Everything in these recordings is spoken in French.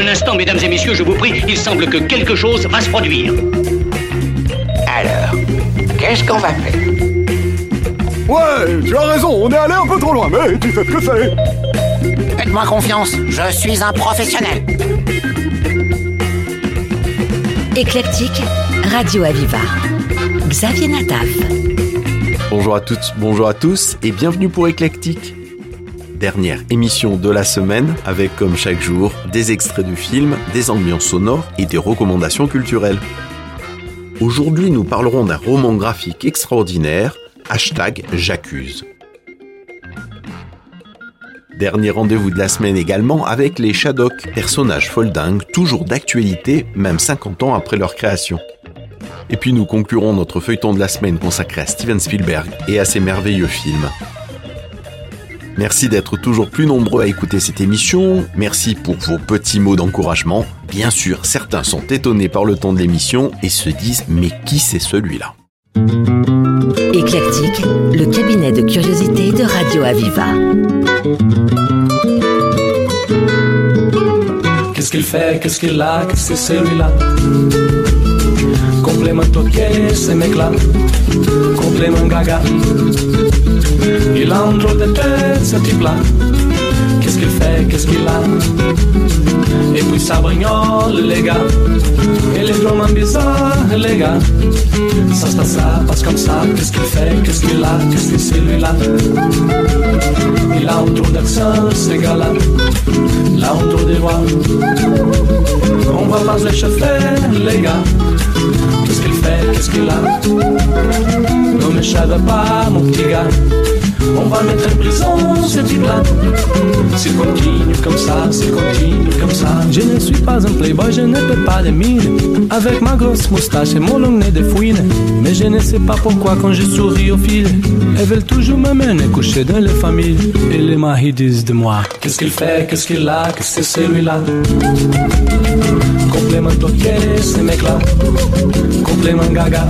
Un instant, mesdames et messieurs, je vous prie, il semble que quelque chose va se produire. Alors, qu'est-ce qu'on va faire? Ouais, tu as raison, on est allé un peu trop loin, mais tu sais ce que c'est. Faites-moi confiance, je suis un professionnel. Éclectique, Radio Aviva. Xavier Nataf. Bonjour à toutes, bonjour à tous et bienvenue pour Éclectique. Dernière émission de la semaine avec comme chaque jour des extraits de films, des ambiances sonores et des recommandations culturelles. Aujourd'hui nous parlerons d'un roman graphique extraordinaire, hashtag J'accuse. Dernier rendez-vous de la semaine également avec les Shadok, personnages foldingues toujours d'actualité même 50 ans après leur création. Et puis nous conclurons notre feuilleton de la semaine consacré à Steven Spielberg et à ses merveilleux films. Merci d'être toujours plus nombreux à écouter cette émission, merci pour vos petits mots d'encouragement. Bien sûr, certains sont étonnés par le temps de l'émission et se disent mais qui c'est celui-là? Éclectique, le cabinet de curiosité de Radio Aviva. Qu'est-ce qu'il fait, qu'est-ce qu'il a, qu'est-ce que c'est celui-là? Complément toqué, ce mec-là Complément gaga Il a un drôle de tête, ce type-là Qu'est-ce qu'il fait, qu'est-ce qu'il a Et puis ça brignole, les gars Et les drôles bizarres, les gars Ça se passe, ça passe comme ça Qu'est-ce qu'il fait, qu'est-ce qu'il a, qu'est-ce que c'est lui-là Il a un drôle d'accent, ce gars-là Là on tourne des rois On va pas les chauffeurs, les gars qu'est-ce qu'il a Ne me chave pas, mon petit gars on va mettre en prison ce type-là. S'il continue comme ça, s'il continue comme ça. Je ne suis pas un playboy, je ne peux pas de mine. Avec ma grosse moustache et mon long nez de fouine. Mais je ne sais pas pourquoi quand je souris au fil, elles veulent toujours m'amener coucher dans les familles. Et les maris disent de moi Qu'est-ce qu'il fait, qu'est-ce qu'il a, qu'est-ce que c'est celui-là Complément toqué, ce mec-là. Complément gaga.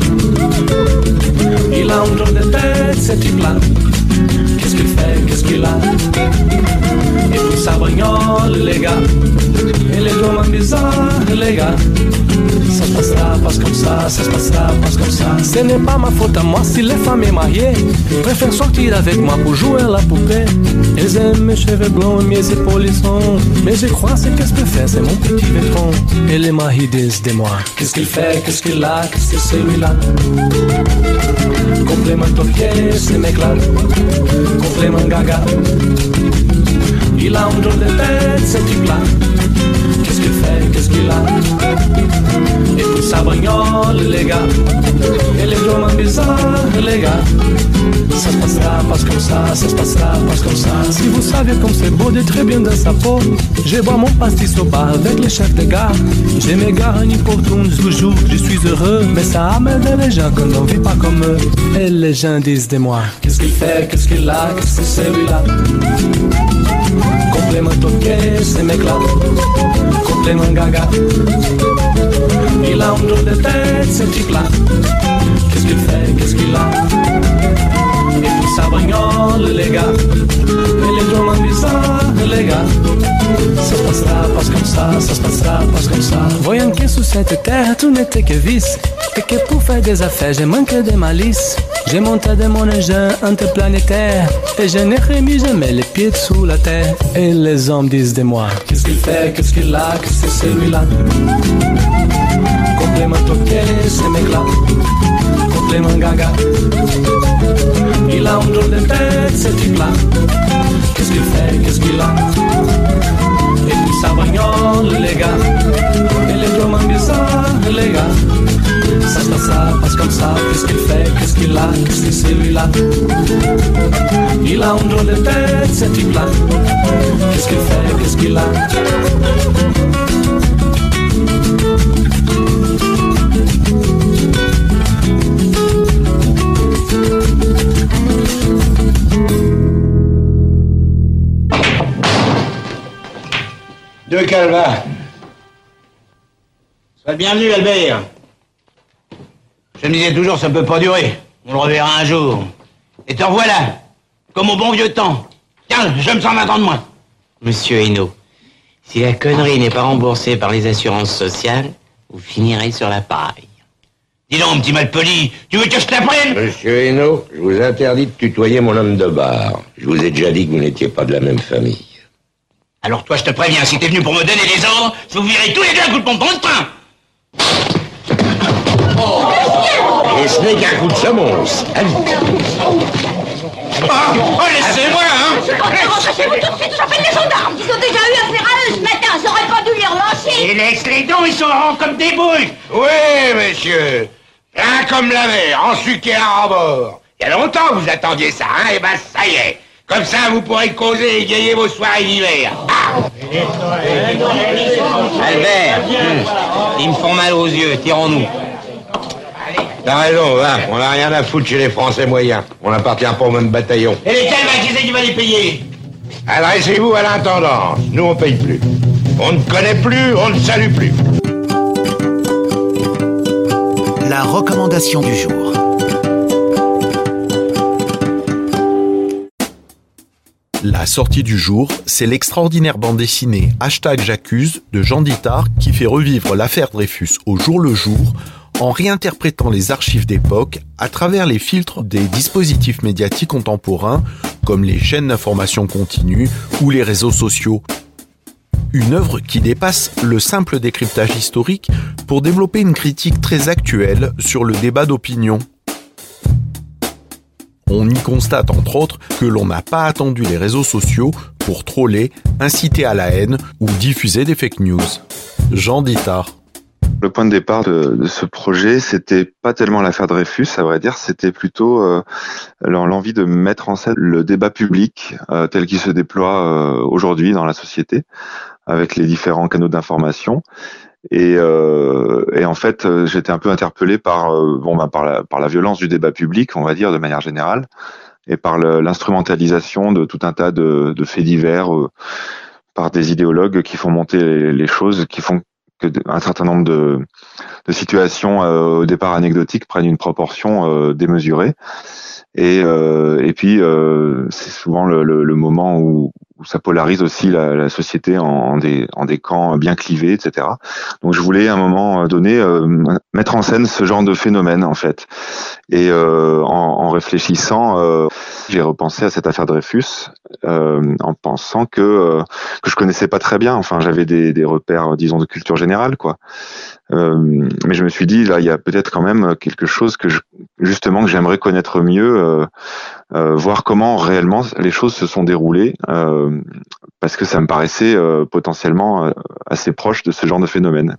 Il a un drôle de tête, ce type-là. Qu'est-ce qu'il fait, qu'est-ce qu'il a Et tout ça brignole, les gars Et les drôles bizarres, les gars ça se passera, passe comme ça, ça se passera, passe comme ça. Ce n'est pas ma faute à moi si les femmes est mariées préfèrent sortir avec moi pour jouer à la poupée. Elles aiment mes cheveux blonds et mes épaules sont. Mais je crois ce qu'est-ce que fait, c'est mon petit béton. Et les maris disent de moi. Qu'est-ce qu'il fait, qu'est-ce qu'il a, qu'est-ce que c'est celui-là Complément toqué, ce mec-là. Complément gaga. Il a un drôle de tête, ce les gars Et les drôles bizarres, les gars Ça se passera, passe comme ça, ça se passera, passe comme ça Si vous savez comme c'est beau d'être très bien dans sa peau Je bois mon pastis au bar avec les chefs de gare. J'ai mes garnis pour toujours, je suis heureux. Mais ça amène les gens quand on vit pas comme eux. Et les gens disent de moi Qu'est-ce qu'il fait, qu'est-ce qu'il a, qu'est-ce que c'est celui-là Complément toqué, ce mec-là Complément gaga Il a un drôle de tête, ce type-là? Qu'est-ce qu'il fait, qu'est-ce qu'il a? Et tout ça brignole, les gars. Et les drôles bizarres, les gars. Ça se passera, passe comme ça, ça se passera, passe comme ça. Voyant que sous cette terre tout n'était que vice, et que pour faire des affaires j'ai manqué de malice. J'ai monté de mon engin interplanétaire, et je n'ai remis jamais les pieds sous la terre. Et les hommes disent de moi Qu'est-ce qu'il fait, qu'est-ce qu'il a, qu'est-ce que c'est celui-là? Complément toqué, ce mec-là, complément gaga. Il a un drôle de tête, ce type-là. Qu'est-ce qu'il fait, qu'est-ce qu'il a Et puis ça brignole, les gars Et les drôles bizarres, les gars Ça se passe ça, passe comme ça Qu'est-ce qu'il fait, qu'est-ce qu'il a Qu'est-ce que c'est celui-là Il a un drôle de tête, ce type-là Qu'est-ce qu'il fait, qu'est-ce qu'il a Sois le bienvenu, Albert. Je me disais toujours, ça peut pas durer. On le reverra un jour. Et te revoilà, comme au bon vieux temps. Tiens, je me sens attendre moi. Monsieur Hainaut, Si la connerie n'est pas remboursée par les assurances sociales, vous finirez sur la paille. Dis donc, petit malpoli, tu veux que je t'apprenne? Monsieur Hainaut, je vous interdis de tutoyer mon homme de bar. Je vous ai déjà dit que vous n'étiez pas de la même famille. Alors toi, je te préviens, si t'es venu pour me donner des ordres, je vous virerai tous les deux un coup de pompon de train Et ce n'est qu'un coup de semonce. Allez. Ah, oh, laissez-moi, hein Je pense que rentrer chez vous tout de suite, j'appelle les gendarmes Ils ont déjà eu affaire à eux ce matin, ça aurait pas dû les relancer Et laisse les dents, ils sont ronds comme des boules Oui, monsieur. Plein comme la mer, en sucre et à bord. Il y a longtemps que vous attendiez ça, hein Et ben ça y est. Comme ça, vous pourrez causer et égayer vos soirées d'hiver. Ah Albert, hum, ils me font mal aux yeux, tirons-nous. T'as raison, va. On n'a rien à foutre chez les Français moyens. On n'appartient pas au même bataillon. Et les calmes, qui c'est qui va les payer? Adressez-vous à l'intendance. Nous, on paye plus. On ne connaît plus, on ne salue plus. La recommandation du jour. La sortie du jour, c'est l'extraordinaire bande dessinée Hashtag J'accuse de Jean Dittard qui fait revivre l'affaire Dreyfus au jour le jour en réinterprétant les archives d'époque à travers les filtres des dispositifs médiatiques contemporains comme les chaînes d'information continue ou les réseaux sociaux. Une œuvre qui dépasse le simple décryptage historique pour développer une critique très actuelle sur le débat d'opinion. On y constate entre autres que l'on n'a pas attendu les réseaux sociaux pour troller, inciter à la haine ou diffuser des fake news. Jean Dittard. Le point de départ de, ce projet, c'était pas tellement l'affaire Dreyfus, à vrai dire, c'était plutôt euh, l'envie de mettre en scène le débat public euh, tel qu'il se déploie euh, aujourd'hui dans la société, avec les différents canaux d'information. Et, euh, et, en fait, j'étais un peu interpellé par, bon, bah, par, la, par la violence du débat public, on va dire, de manière générale, et par l'instrumentalisation de tout un tas de, de faits divers par des idéologues qui font monter les, choses, qui font que un certain nombre de, de situations euh, au départ anecdotiques prennent une proportion euh, démesurée. Et, euh, et puis c'est souvent le, le, le, moment où, où ça polarise aussi la, la société en, des, en des camps bien clivés, etc. Donc je voulais à un moment donné euh, mettre en scène ce genre de phénomène en fait. Et euh, en, en, réfléchissant, euh, j'ai repensé à cette affaire Dreyfus en pensant que que je connaissais pas très bien. Enfin, j'avais des, des repères, disons, de culture générale, quoi. mais je me suis dit là, il y a peut-être quand même quelque chose que je, justement que j'aimerais connaître mieux. Euh, voir comment réellement les choses se sont déroulées, euh, parce que ça me paraissait euh, potentiellement assez proche de ce genre de phénomène.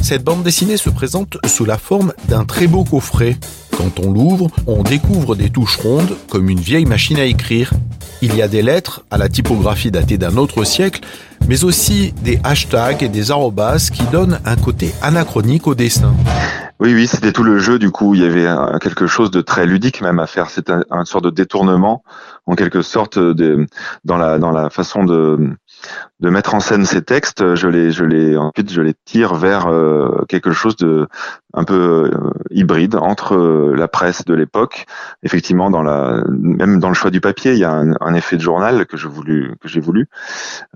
Cette bande dessinée se présente sous la forme d'un très beau coffret. Quand on l'ouvre, on découvre des touches rondes comme une vieille machine à écrire. Il y a des lettres à la typographie datée d'un autre siècle, mais aussi des hashtags et des arrobas qui donnent un côté anachronique au dessin. Oui, oui, c'était tout le jeu. Du coup, il y avait quelque chose de très ludique même à faire. C'était un, un sorte de détournement, en quelque sorte, de, dans la façon de mettre en scène ces textes. Je les ensuite je les tire vers euh, quelque chose de un peu euh, hybride entre euh, la presse de l'époque. Effectivement, même dans le choix du papier, il y a un, effet de journal que j'ai voulu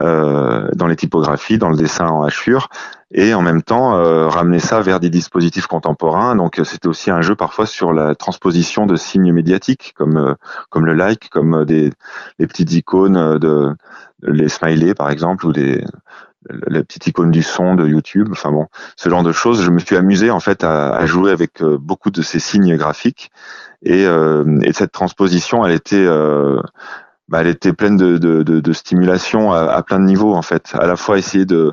euh, dans les typographies, dans le dessin en hachure et en même temps euh, ramener ça vers des dispositifs contemporains. Donc c'était aussi un jeu parfois sur la transposition de signes médiatiques comme euh, comme le like, comme des les petites icônes de les smileys par exemple ou des la petite icône du son de YouTube, enfin bon, ce genre de choses. Je me suis amusé en fait à, jouer avec beaucoup de ces signes graphiques et, euh, et cette transposition, elle était euh, bah, elle était pleine de, de, de, de stimulation à, à, plein de niveaux en fait. À la fois essayer de,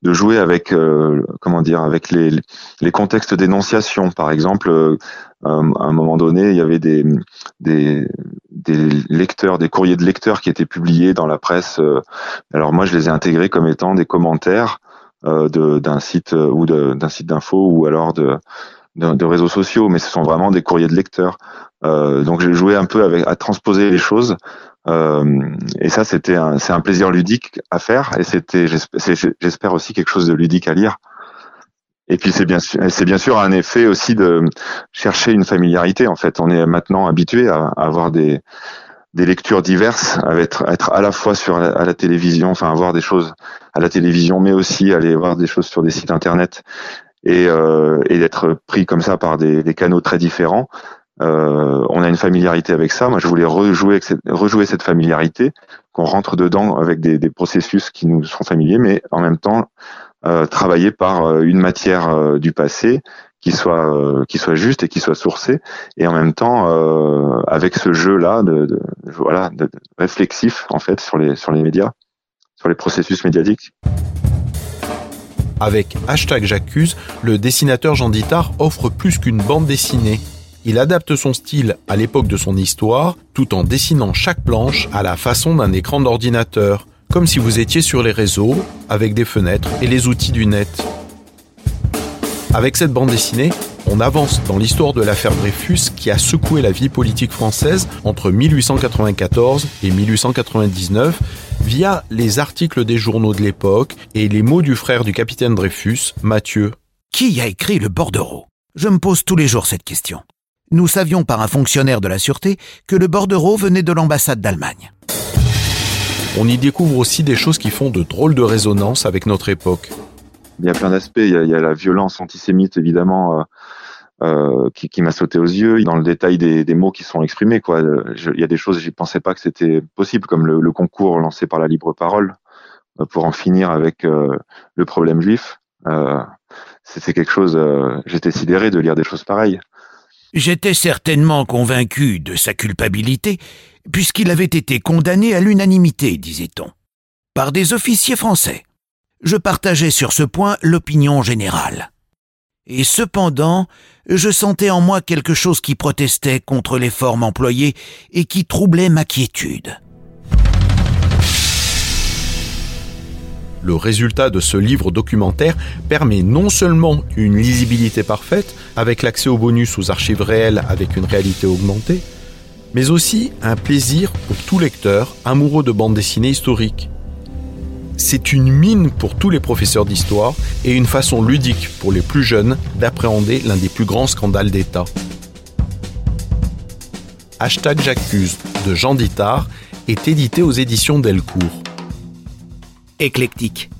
de jouer avec euh, comment dire avec les, les contextes d'énonciation. Par exemple, euh, à un moment donné, il y avait des, des, des lecteurs, des courriers de lecteurs qui étaient publiés dans la presse. Alors moi, je les ai intégrés comme étant des commentaires euh, d'un site ou d'un site d'info ou alors de, de, réseaux sociaux, mais ce sont vraiment des courriers de lecteurs. Euh, donc j'ai joué un peu avec à transposer les choses euh, et ça, c'était un, c'est un plaisir ludique à faire, et c'était, j'espère aussi quelque chose de ludique à lire. Et puis c'est bien, c'est bien sûr un effet aussi de chercher une familiarité. En fait, on est maintenant habitué à, à avoir des lectures diverses, à être, à la fois sur à la télévision, enfin voir des choses à la télévision, mais aussi aller voir des choses sur des sites internet et, euh, et d'être pris comme ça par des, des canaux très différents. Euh, on a une familiarité avec ça. Moi, je voulais rejouer, rejouer cette familiarité, qu'on rentre dedans avec des, des, processus qui nous sont familiers, mais en même temps euh, travailler par euh, une matière euh, du passé qui soit euh, qui soit juste et qui soit sourcée, et en même temps avec ce jeu là de, de voilà de réflexif en fait sur les sur les médias, sur les processus médiatiques. Avec hashtag J'accuse, le dessinateur Jean Dittard offre plus qu'une bande dessinée. Il adapte son style à l'époque de son histoire, tout en dessinant chaque planche à la façon d'un écran d'ordinateur, comme si vous étiez sur les réseaux, avec des fenêtres et les outils du net. Avec cette bande dessinée, on avance dans l'histoire de l'affaire Dreyfus qui a secoué la vie politique française entre 1894 et 1899 via les articles des journaux de l'époque et les mots du frère du capitaine Dreyfus, Mathieu. Qui a écrit le bordereau? Je me pose tous les jours cette question. Nous savions par un fonctionnaire de la sûreté que le bordereau venait de l'ambassade d'Allemagne. On y découvre aussi des choses qui font de drôles de résonance avec notre époque. Il y a plein d'aspects. Il, il, y a la violence antisémite, évidemment, euh, euh, qui, qui m'a sauté aux yeux. Dans le détail des, des, mots qui sont exprimés, quoi. Je, il y a des choses, je pensais pas que c'était possible, comme le, le, concours lancé par la libre parole euh, pour en finir avec euh, le problème juif. Euh, c'est quelque chose. J'étais sidéré de lire des choses pareilles. J'étais certainement convaincu de sa culpabilité, puisqu'il avait été condamné à l'unanimité, disait-on, par des officiers français. Je partageais sur ce point l'opinion générale. Et cependant, je sentais en moi quelque chose qui protestait contre les formes employées et qui troublait ma quiétude. Le résultat de ce livre documentaire permet non seulement une lisibilité parfaite, avec l'accès aux bonus aux archives réelles avec une réalité augmentée, mais aussi un plaisir pour tout lecteur amoureux de bande dessinée historique. C'est une mine pour tous les professeurs d'histoire et une façon ludique pour les plus jeunes d'appréhender l'un des plus grands scandales d'État. Hashtag J'accuse de Jean Dittard est édité aux éditions Delcourt éclectique.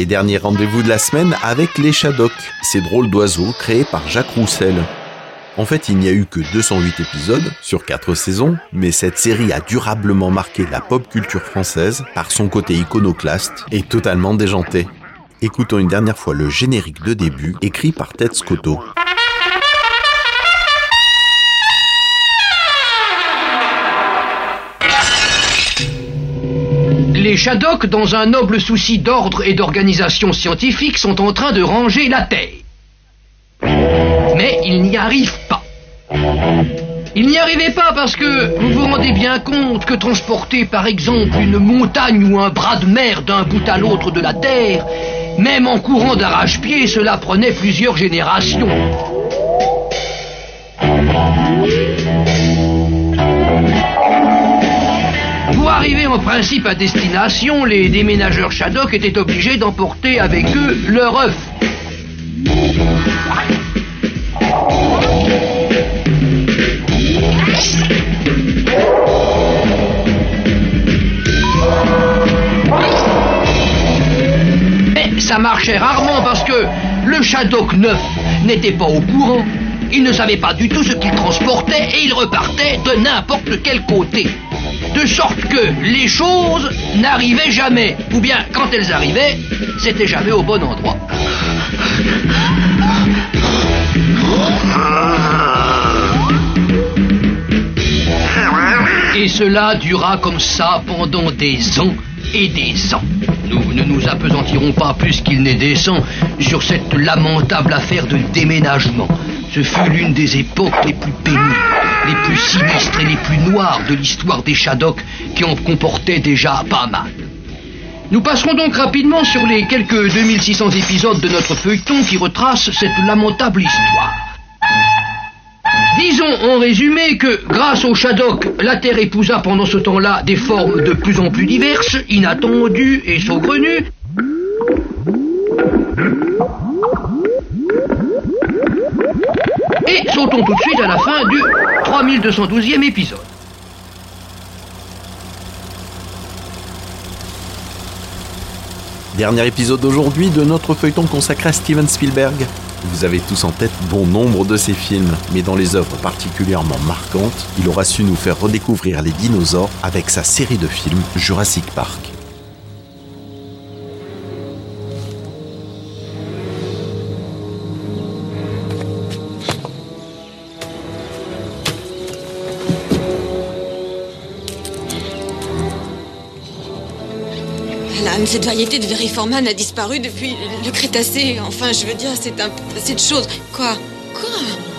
Allez, dernier rendez-vous de la semaine avec les Shadocks, ces drôles d'oiseaux créés par Jacques Roussel. En fait, il n'y a eu que 208 épisodes sur 4 saisons, mais cette série a durablement marqué la pop culture française par son côté iconoclaste et totalement déjanté. Écoutons une dernière fois le générique de début écrit par Ted Scotto. Les Shadok, dans un noble souci d'ordre et d'organisation scientifique, sont en train de ranger la Terre. Mais ils n'y arrivent pas. Ils n'y arrivaient pas parce que vous vous rendez bien compte que transporter par exemple une montagne ou un bras de mer d'un bout à l'autre de la Terre, même en courant d'arrache-pied, cela prenait plusieurs générations. Arriver en principe à destination, les déménageurs Shadok étaient obligés d'emporter avec eux leur œuf. Mais ça marchait rarement parce que le Shadok neuf n'était pas au courant. Il ne savait pas du tout ce qu'il transportait et il repartait de n'importe quel côté. De sorte que les choses n'arrivaient jamais. Ou bien, quand elles arrivaient, c'était jamais au bon endroit. Et cela dura comme ça pendant des ans et des ans. Nous ne nous apesantirons pas plus qu'il n'est décent sur cette lamentable affaire de déménagement. Ce fut l'une des époques les plus pénibles, les plus sinistres et les plus noires de l'histoire des Shadok qui en comportait déjà pas mal. Nous passerons donc rapidement sur les quelques 2600 épisodes de notre feuilleton qui retracent cette lamentable histoire. Disons en résumé que, grâce au Shadok, la Terre épousa pendant ce temps-là des formes de plus en plus diverses, inattendues et saugrenues. Et sautons tout de suite à la fin du 3212e épisode. Dernier épisode d'aujourd'hui de notre feuilleton consacré à Steven Spielberg. Vous avez tous en tête bon nombre de ses films, mais dans les œuvres particulièrement marquantes, il aura su nous faire redécouvrir les dinosaures avec sa série de films Jurassic Park. Cette variété de Veriforman a disparu depuis le Crétacé. Enfin, je veux dire, c'est un assez de choses. Quoi? Quoi?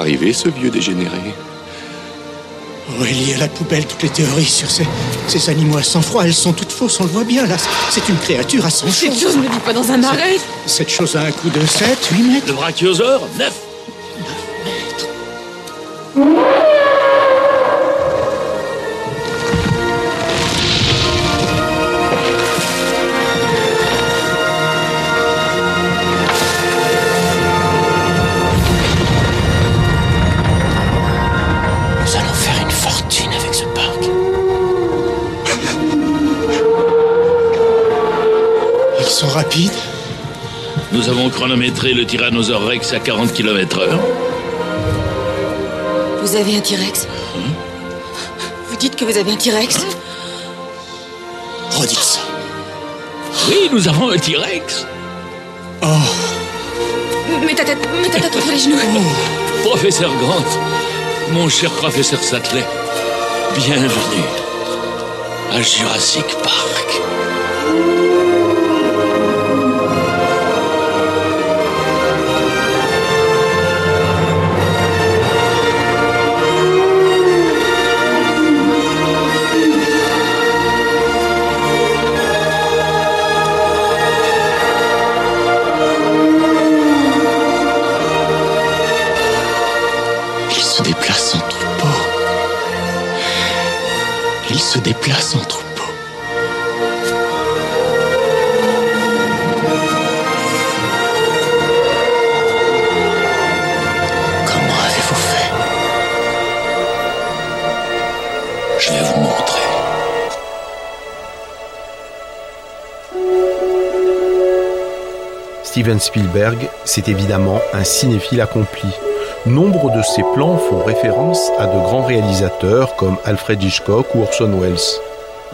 Arrivé, ce vieux dégénéré. Aurélie, à la poubelle, toutes les théories sur ces, ces animaux à sang-froid, elles sont toutes fausses, on le voit bien là. C'est une créature à sang chaud. Cette chose ne vit pas dans un marais. Cette chose a un coup de 7, 8 mètres. Le brachiosaure, 9. Tyrannosaure Rex à 40 km heure. Vous avez un T-Rex Vous dites que vous avez un T-Rex Redites ça. Oui, nous avons un T-Rex. Oh, Mets ta tête, mets ta tête entre les genoux. Professeur Grant, mon cher professeur Sattler, bienvenue à Jurassic Park. Il se déplace en troupeau. Comment avez-vous fait? Je vais vous montrer. Steven Spielberg, c'est évidemment un cinéphile accompli Nombre de ses plans font référence à de grands réalisateurs comme Alfred Hitchcock ou Orson Welles.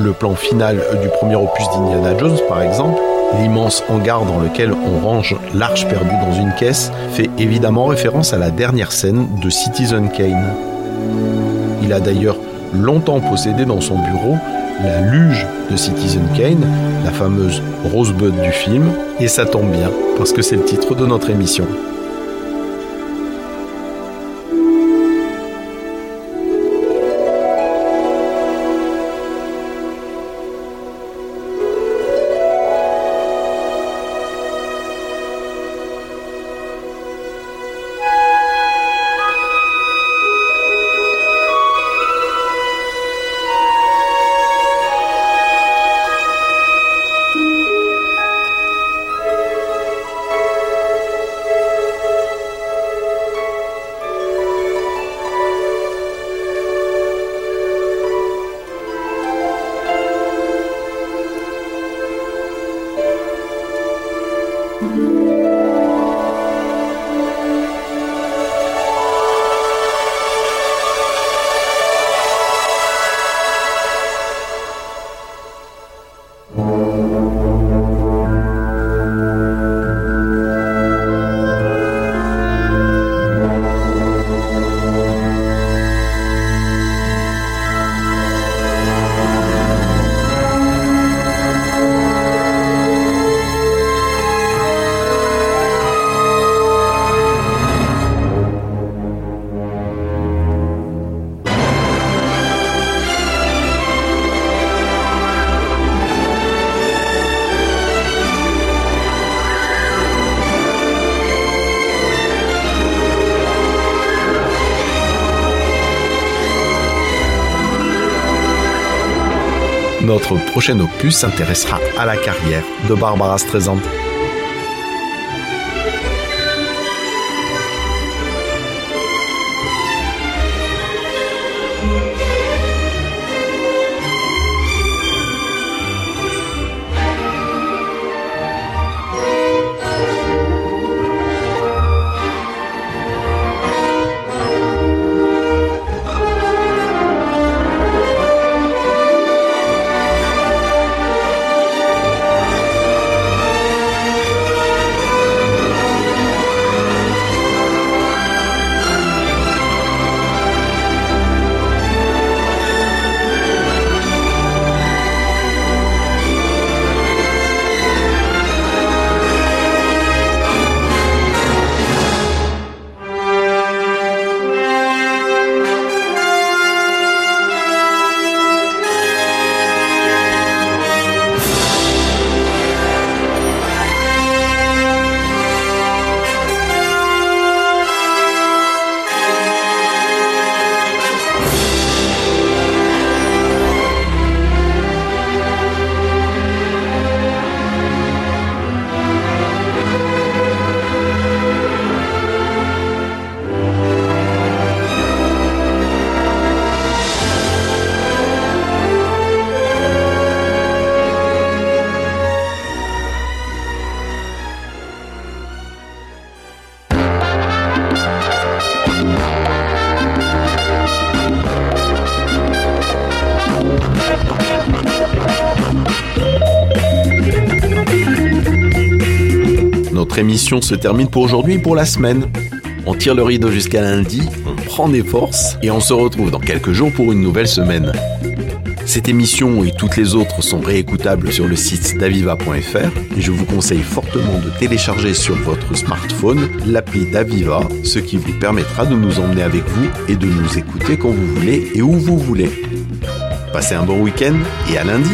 Le plan final du premier opus d'Indiana Jones, par exemple, l'immense hangar dans lequel on range l'arche perdue dans une caisse, fait évidemment référence à la dernière scène de Citizen Kane. Il a d'ailleurs longtemps possédé dans son bureau la luge de Citizen Kane, la fameuse Rosebud du film, et ça tombe bien, parce que c'est le titre de notre émission. Notre prochain opus s'intéressera à la carrière de Barbara Streisand. Émission se termine pour aujourd'hui et pour la semaine. On tire le rideau jusqu'à lundi, on prend des forces et on se retrouve dans quelques jours pour une nouvelle semaine. Cette émission et toutes les autres sont réécoutables sur le site daviva.fr et je vous conseille fortement de télécharger sur votre smartphone l'appli d'Aviva, ce qui vous permettra de nous emmener avec vous et de nous écouter quand vous voulez et où vous voulez. Passez un bon week-end et à lundi